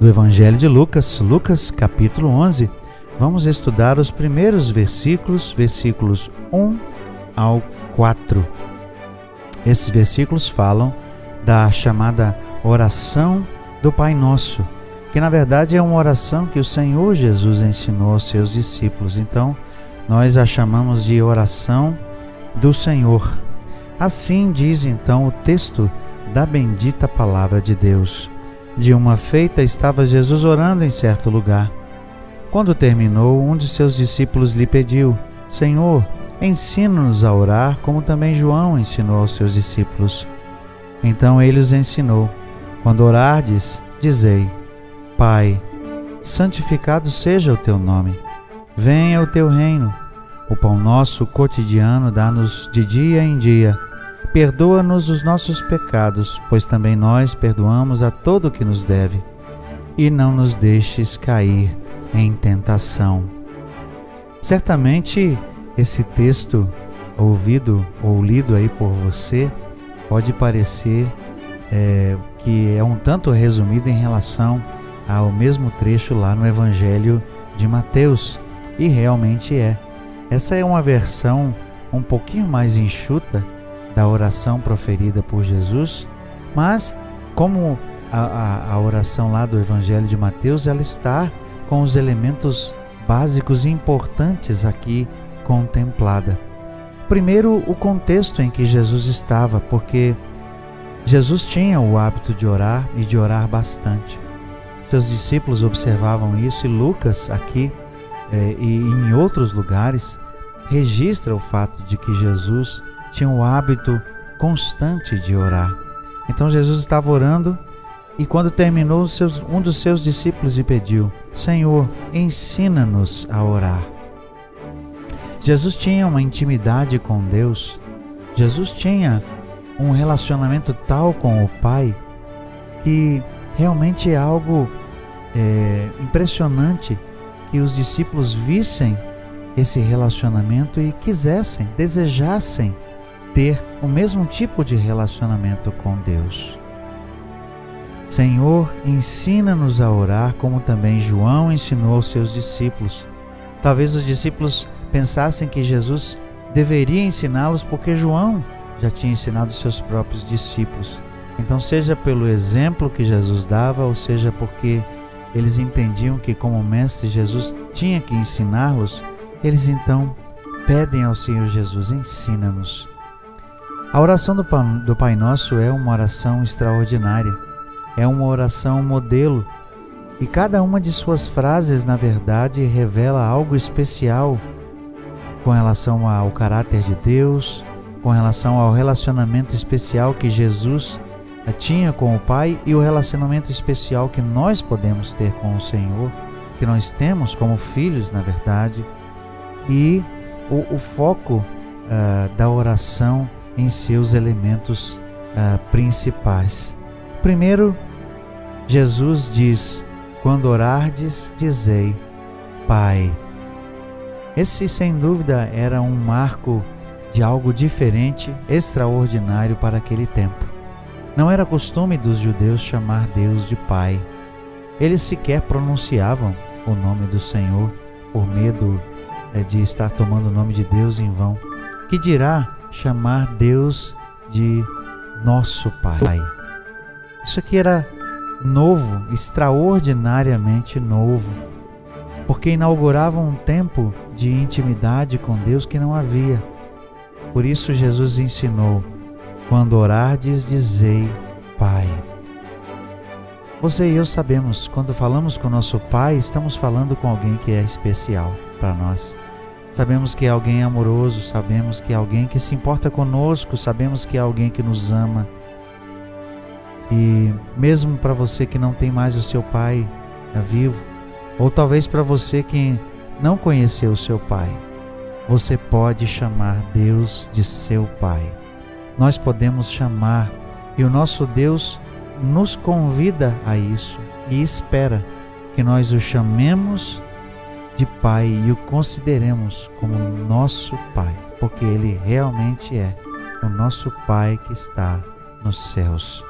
do Evangelho de Lucas, Lucas capítulo 11. Vamos estudar os primeiros versículos, versículos 1 ao 4. Esses versículos falam da chamada oração do Pai Nosso, que na verdade é uma oração que o Senhor Jesus ensinou aos seus discípulos. Então, nós a chamamos de oração do Senhor. Assim diz então o texto da bendita palavra de Deus. De uma feita estava Jesus orando em certo lugar. Quando terminou, um de seus discípulos lhe pediu: Senhor, ensina-nos a orar, como também João ensinou aos seus discípulos. Então ele os ensinou: Quando orardes, dizei: Pai, santificado seja o teu nome. Venha o teu reino. O pão nosso cotidiano dá-nos de dia em dia Perdoa-nos os nossos pecados, pois também nós perdoamos a todo o que nos deve, e não nos deixes cair em tentação. Certamente esse texto ouvido ou lido aí por você pode parecer é, que é um tanto resumido em relação ao mesmo trecho lá no Evangelho de Mateus, e realmente é. Essa é uma versão um pouquinho mais enxuta da oração proferida por Jesus, mas como a, a, a, oração lá do Evangelho de Mateus, ela está com os elementos básicos e importantes aqui contemplada. Primeiro, o contexto em que Jesus estava, porque Jesus tinha o hábito de orar e de orar bastante. Seus discípulos observavam isso e Lucas, aqui eh, e em outros lugares, registra o fato de que Jesus tinha o hábito constante de orar. Então Jesus estava orando e quando terminou, um dos seus discípulos lhe pediu: Senhor, ensina-nos a orar. Jesus tinha uma intimidade com Deus. Jesus tinha um relacionamento tal com o Pai que realmente é algo é, impressionante que os discípulos vissem esse relacionamento e quisessem, desejassem ter o mesmo tipo de relacionamento com Deus. Senhor, ensina-nos a orar como também João ensinou aos seus discípulos. Talvez os discípulos pensassem que Jesus deveria ensiná-los porque João já tinha ensinado seus próprios discípulos. Então, seja pelo exemplo que Jesus dava, ou seja porque eles entendiam que, como mestre, Jesus tinha que ensiná-los, eles então pedem ao Senhor Jesus: ensina-nos. A oração do, Pai Nosso é uma oração extraordinária, é uma oração modelo. E cada uma de suas frases, na verdade, revela algo especial com relação ao caráter de Deus, com relação ao relacionamento especial que Jesus tinha com o Pai e o relacionamento especial que nós podemos ter com o Senhor, que nós temos como filhos, na verdade, e o, o foco uh, da oração em seus elementos uh, principais. Primeiro, Jesus diz: Quando orardes, dizei, Pai. Esse, sem dúvida, era um marco de algo diferente, extraordinário para aquele tempo. Não era costume dos judeus chamar Deus de Pai. Eles sequer pronunciavam o nome do Senhor por medo eh, de estar tomando o nome de Deus em vão. Que dirá chamar Deus de nosso Pai. Isso aqui era novo, extraordinariamente novo, porque inaugurava um tempo de intimidade com Deus que não havia. Por isso Jesus ensinou: quando orardes, dizei Pai. Você e eu sabemos, quando falamos com nosso Pai, estamos falando com alguém que é especial para nós. Sabemos que é alguém amoroso, sabemos que é alguém que se importa conosco, sabemos que é alguém que nos ama. E mesmo para você que não tem mais o seu pai vivo, Ou talvez para você que não conheceu o seu pai, você pode chamar Deus de seu pai. Nós podemos chamar e o nosso Deus nos convida a isso e espera que nós o chamemos de Pai e o consideremos como nosso Pai, porque Ele realmente é o nosso Pai que está nos céus.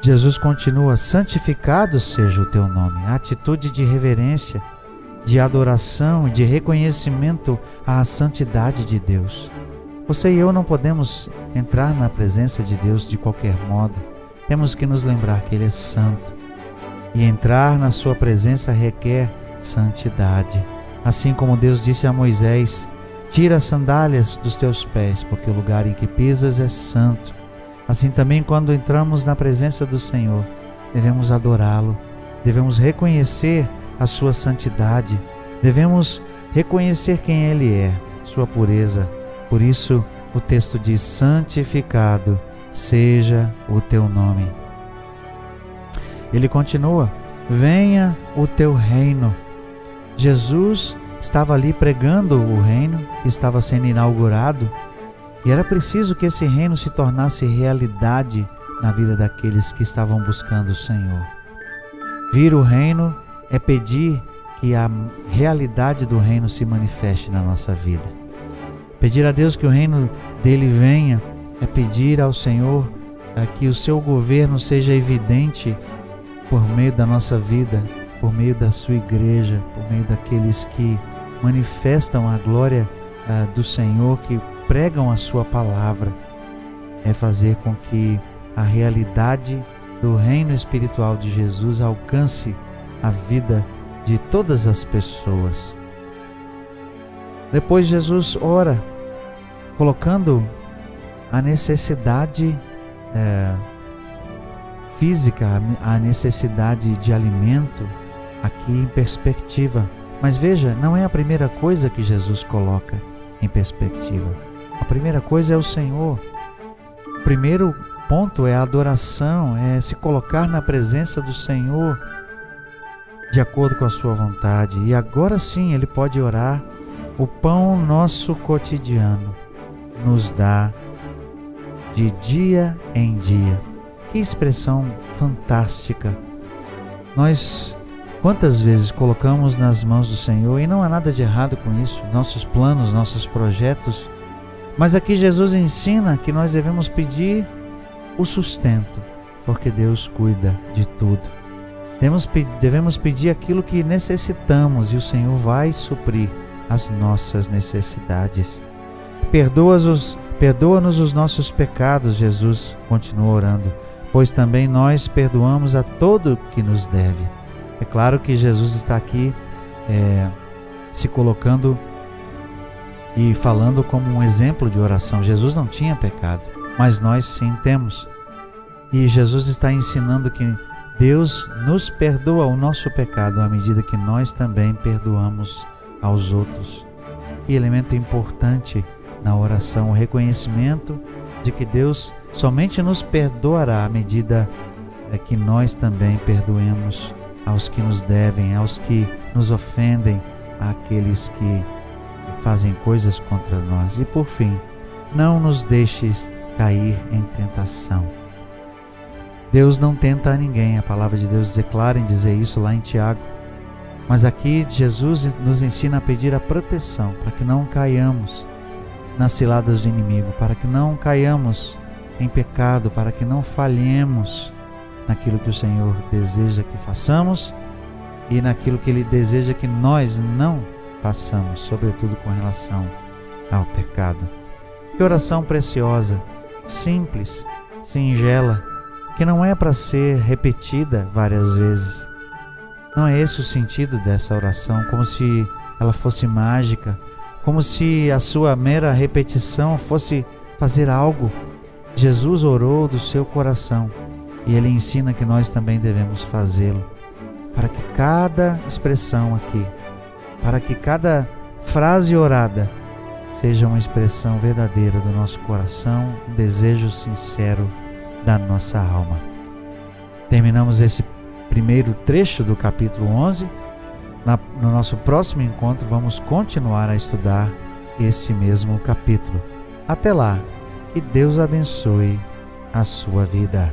Jesus continua: santificado seja o teu nome. A atitude de reverência, de adoração e de reconhecimento à santidade de Deus. Você e eu não podemos entrar na presença de Deus de qualquer modo. Temos que nos lembrar que Ele é santo. E entrar na Sua presença requer santidade. Assim como Deus disse a Moisés: Tira as sandálias dos teus pés, porque o lugar em que pisas é santo. Assim também, quando entramos na presença do Senhor, devemos adorá-lo, devemos reconhecer a sua santidade, devemos reconhecer quem ele é, sua pureza. Por isso, o texto diz: santificado seja o teu nome. Ele continua: venha o teu reino. Jesus estava ali pregando o reino que estava sendo inaugurado e era preciso que esse reino se tornasse realidade na vida daqueles que estavam buscando o Senhor. Vir o reino é pedir que a realidade do reino se manifeste na nossa vida. Pedir a Deus que o reino dele venha é pedir ao Senhor eh, que o seu governo seja evidente por meio da nossa vida, por meio da sua igreja, por meio daqueles que manifestam a glória uh, do Senhor, que pregam a sua palavra. É fazer com que a realidade do reino espiritual de Jesus alcance a vida de todas as pessoas. Depois Jesus ora, colocando a necessidade é, física, a necessidade de alimento, aqui em perspectiva. Mas veja, não é a primeira coisa que Jesus coloca em perspectiva. A primeira coisa é o Senhor. O primeiro ponto é a adoração, é se colocar na presença do Senhor de acordo com a sua vontade. E agora sim ele pode orar: o pão nosso cotidiano nos dá de dia em dia. Que expressão fantástica! Nós Quantas vezes colocamos nas mãos do Senhor e não há nada de errado com isso, nossos planos, nossos projetos, mas aqui Jesus ensina que nós devemos pedir o sustento, porque Deus cuida de tudo. Devemos, pedir aquilo que necessitamos e o Senhor vai suprir as nossas necessidades. Perdoa-nos perdoa os nossos pecados, Jesus continua orando, pois também nós perdoamos a todo que nos deve é claro que Jesus está aqui é, se colocando e falando como um exemplo de oração. Jesus não tinha pecado, mas nós sim temos. E Jesus está ensinando que Deus nos perdoa o nosso pecado à medida que nós também perdoamos aos outros. E elemento importante na oração, o reconhecimento de que Deus somente nos perdoará à medida é, que nós também perdoemos aos que nos devem, aos que nos ofendem, àqueles que fazem coisas contra nós. E por fim, não nos deixes cair em tentação. Deus não tenta a ninguém, a palavra de Deus declara em dizer isso lá em Tiago. Mas aqui Jesus nos ensina a pedir a proteção para que não caiamos nas ciladas do inimigo, para que não caiamos em pecado, para que não falhemos naquilo que o Senhor deseja que façamos e naquilo que Ele deseja que nós não façamos, sobretudo com relação ao pecado. Que oração preciosa, simples, singela, que não é para ser repetida várias vezes. Não é esse o sentido dessa oração, como se ela fosse mágica, como se a sua mera repetição fosse fazer algo. Jesus orou do seu coração e ele ensina que nós também devemos fazê-lo, para que cada expressão aqui, para que cada frase orada seja uma expressão verdadeira do nosso coração, um desejo sincero da nossa alma. Terminamos esse primeiro trecho do capítulo 11 Na, no nosso próximo encontro, vamos continuar a estudar esse mesmo capítulo. Até lá, que Deus abençoe a sua vida.